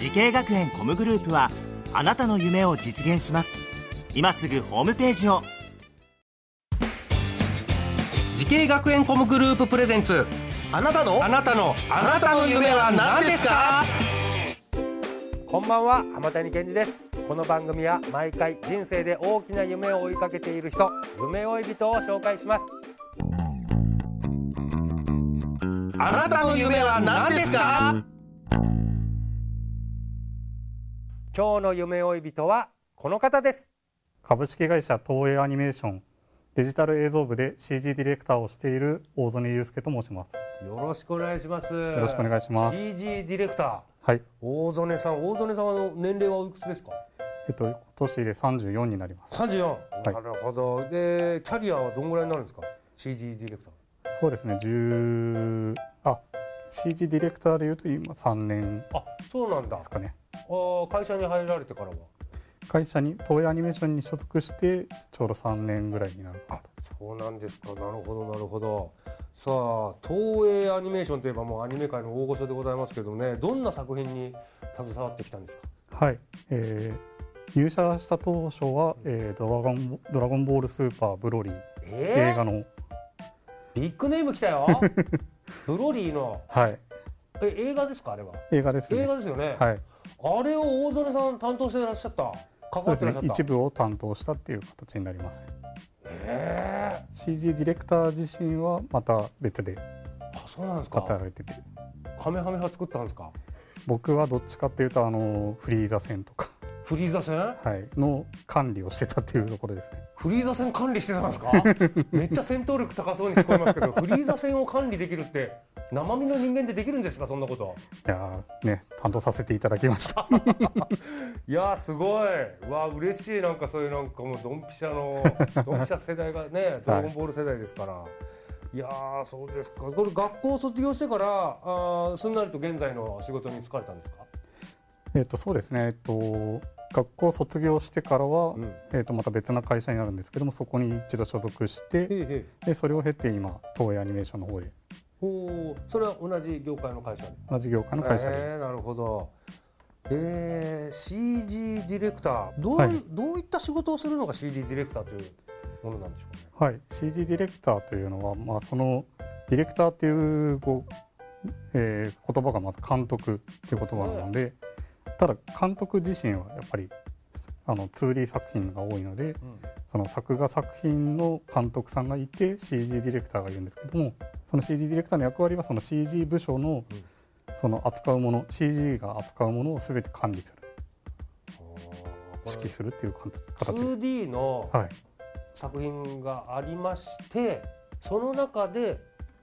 滋慶学園 COMグループはあなたの夢を実現します。今すぐホームページを。滋慶学園 COMグループ presents。あなたの？あなたの。あなたの夢は何ですか？こんばんは。浜谷健司です。この番組は毎回人生で大きな夢を追いかけている人夢追い人を紹介します。あなたの夢は何ですか？今日の夢追い人はこの方です。株式会社東映アニメーションデジタル映像部で CG ディレクターをしている大曽根祐介と申します。よろしくお願いします。よろしくお願いします。CG ディレクター。はい。大曽根さん大曽根さんの年齢はおいくつですか？えっと今年で34になります。34、い。なるほど。でキャリアはどんぐらいになるんですか？CG ディレクター。そうですね。10あ CG ディレクターでいうと今3年あそうなんだ。ですかねあー会社に入られてからは？会社に東映アニメーションに所属してちょうど3年ぐらいになる。かなとそうなんですか。なるほどなるほど。さあ東映アニメーションといえばもうアニメ界の大御所でございますけどね。どんな作品に携わってきたんですか？はい、えー入社した当初は、えードラゴン「ドラゴンボールスーパーブロリー」え映画の。ビッグネーム来たよ。ブロリーの。はいえ映画ですかあれは？映画ですね。映画ですよね、はい。あれを大曽根さん担当してらっしゃった関わってらっしゃった？一部を担当したっていう形になりますね。え CG ディレクター自身はまた別でー、あそうなんですか。働いてて。カメハメハ作ったんですか？僕はどっちかっていうとあのフリーザ戦とか、フリーザ戦？はい、の管理をしてたっていうところですね。フリーザ戦管理してたんですか？めっちゃ戦闘力高そうに聞こえますけどフリーザ戦を管理できるって生身の人間でできるんですかそんなこと。いやーね担当させていただきました。いやーすごい。うわ嬉しい。なんかそういうなんかもうドンピシャの ドンピシャ世代がねドラゴンボール世代ですから、い、やーそうですか。これ学校を卒業してからあーすんなりと現在の仕事に就かれたんですか、えっとそうですね。えっと学校卒業してからは、うん、えっとまた別な会社になるんですけどもそこに一度所属してへいへい。でそれを経て今東映アニメーションの方でほう。それは同じ業界の会社で同じ業界の会社で、えー、なるほど。えー、CG ディレクター。どう,、はい。どういった仕事をするのが CG ディレクターというものなんでしょうね？はい、CG ディレクターというのは、まあ、そのディレクターっていうこう、えー言葉がまず監督っていう言葉なので、ただ監督自身はやっぱりあの 2D 作品が多いのでその作画作品の監督さんがいて CG ディレクターがいるんですけどもその CG ディレクターの役割はその CG 部署のうん。その扱うもの CG が扱うものを全て管理する。指揮するっていう形形です。2D のはい。作品がありましてその中で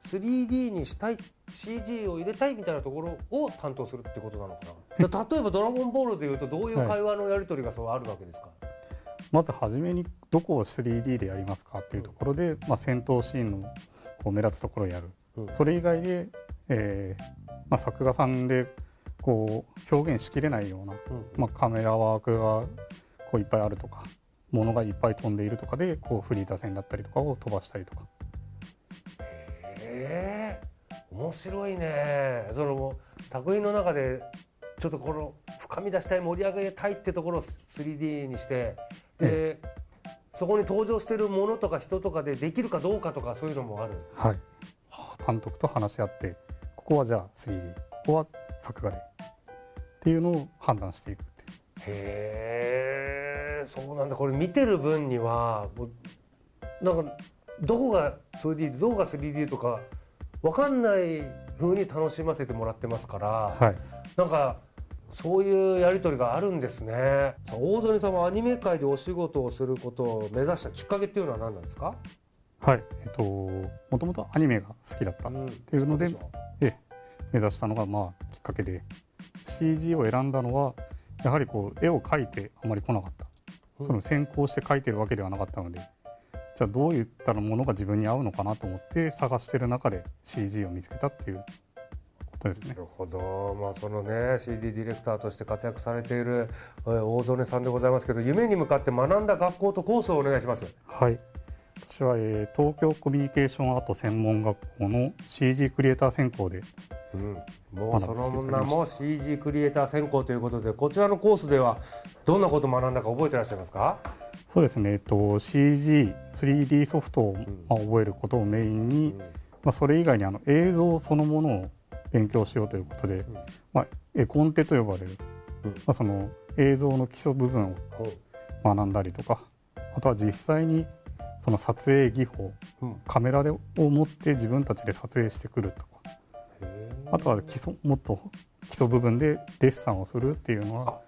3D にしたい CG を入れたいみたいなところを担当するってことなのかな。で例えば「ドラゴンボール」でいうとどういう会話のやり取りがそうあるわけですか、まず初めにどこを 3D でやりますかっていうところで、まあ、戦闘シーンのこう目立つところをやる、うん。それ以外で、えーまあ、作画さんでこう表現しきれないような、うんまあ、カメラワークがこういっぱいあるとか物がいっぱい飛んでいるとかでこうフリーザ線だったりとかを飛ばしたりとか。ええ面白いね。その作品の中でちょっとこの深み出したい盛り上げたいってところを 3D にして。で、そこに登場しているものとか人とかでできるかどうかとかそういうのもある。はい、監督と話し合ってここはじゃあ 3D ここは作画でっていうのを判断していくっていう。へえそうなんだ。これ見てる分にはなんかどこが 2D でどこが 3D とか分かんない風に楽しませてもらってますから、はい。なんかそういうやり取りがあるんですね。大曽根さんはアニメ界でお仕事をすることを目指したきっかけっていうのは何なんですか、はい。えっともともとアニメが好きだったっうん、ていうのでそうしょええ目指したのがまあきっかけでし CG を選んだのはやはりこう絵を描いてあまり来なかった、うん。その先行して描いてるわけではなかったのでじゃあどういったものが自分に合うのかなと思って探してる中で CG を見つけたっていうことですね。なるほど、まあ、そのね CD ディレクターとして活躍されているえー大曽根さんでございますけど夢に向かって学んだ学校とコースをお願いします。はい。私は、えー東京コミュニケーションアート専門学校の CG クリエイター専攻でうん、もうその名も CG クリエイター専攻ということでこちらのコースではどんなことを学んだか覚えてらっしゃいますか？そうですね、えっと、CG3D ソフトを、まあ、覚えることをメインに、まあ、それ以外にあの映像そのものを勉強しようということで、まあ、絵コンテと呼ばれる、うん。まあ、その映像の基礎部分をうん。学んだりとかあとは実際にその撮影技法うん。カメラでを持って自分たちで撮影してくるとかあとは基礎もっと基礎部分でデッサンをするっていうのは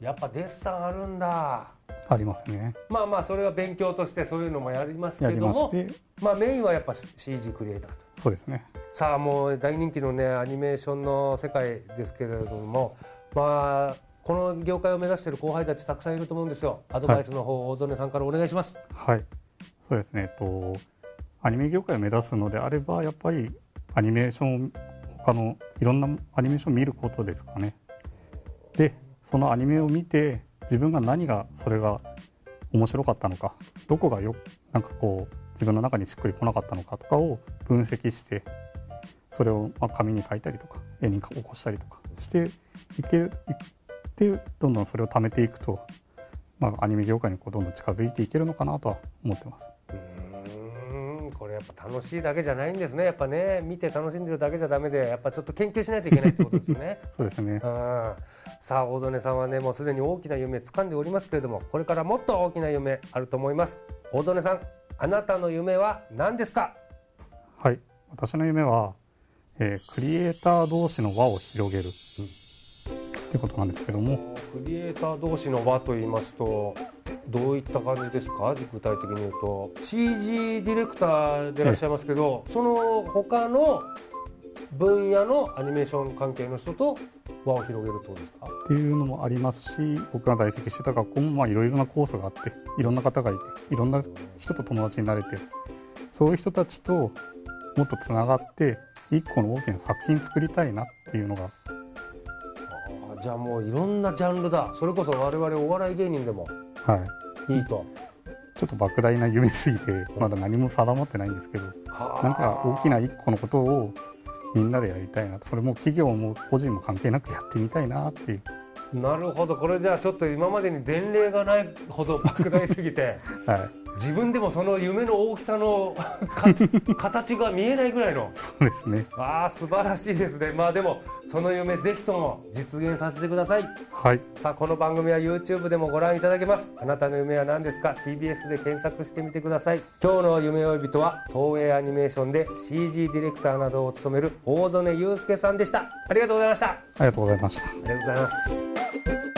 やっぱデッサンあるんだ。ありますね。まあまあそれは勉強としてそういうのもやりますけどもまあメインはやっぱ CG クリエイターと。そうですねさあもう大人気のねアニメーションの世界ですけれどもまあこの業界を目指している後輩たちたくさんいると思うんですよ。アドバイスの方、大曽根さんからお願いします。はい、そうですね、えっと、アニメ業界を目指すのであれば、やっぱりアニメーションを、他のいろんなアニメーションを見ることですかね。で、そのアニメを見て、自分が何がそれが面白かったのか、どこがよなんかこう、自分の中にしっくりこなかったのかとかを分析して、それをまあ紙に書いたりとか、絵に起こしたりとかしていけいって、どんどんそれを貯めていくと、まあ、アニメ業界にこうどんどん近づいていけるのかなとは思ってます。うーんこれやっぱ楽しいだけじゃないんですねやっぱね見て楽しんでるだけじゃダメでやっぱちょっと研究しないといけないってことですよね そうですね。うんさあ大曽根さんはねもうすでに大きな夢掴んでおりますけれどもこれからもっと大きな夢あると思います大曽根さんあなたの夢は何ですか？はい。私の夢は、えークリエイター同士の輪を広げる。ってことなんですけども、クリエイター同士の輪と言いますとどういった感じですか？具体的に言うと。CG ディレクターでいらっしゃいますけどその他の分野のアニメーション関係の人と輪を広げるってことですか？っていうのもありますし、僕が在籍してた学校もまあいろいろなコースがあって、いろんな方がいて、いろんな人と友達になれて、そういう人たちともっとつながって、一個の大きな作品作りたいなっていうのが、じゃあもういろんなジャンルだ。それこそ我々お笑い芸人でも。はい。いいと。ちょっと莫大な夢すぎて、まだ何も定まってないんですけど、なんか大きな一個のことをみんなでやりたいな。とそれも企業も個人も関係なくやってみたいなっていう。なるほど。これじゃあちょっと今までに前例がないほど莫大すぎて。はい自分でもその夢の大きさのか 形が見えないぐらいの。そうですね。ああ素晴らしいですね。まあでもその夢ぜひとも実現させてください。はい。さあこの番組は YouTube でもご覧いただけます。あなたの夢は何ですか？TBS で検索してみてください。今日の夢追い人は東映アニメーションで CG ディレクターなどを務める大曽根祐介さんでした。ありがとうございました。あありがとうございました。りがとうございます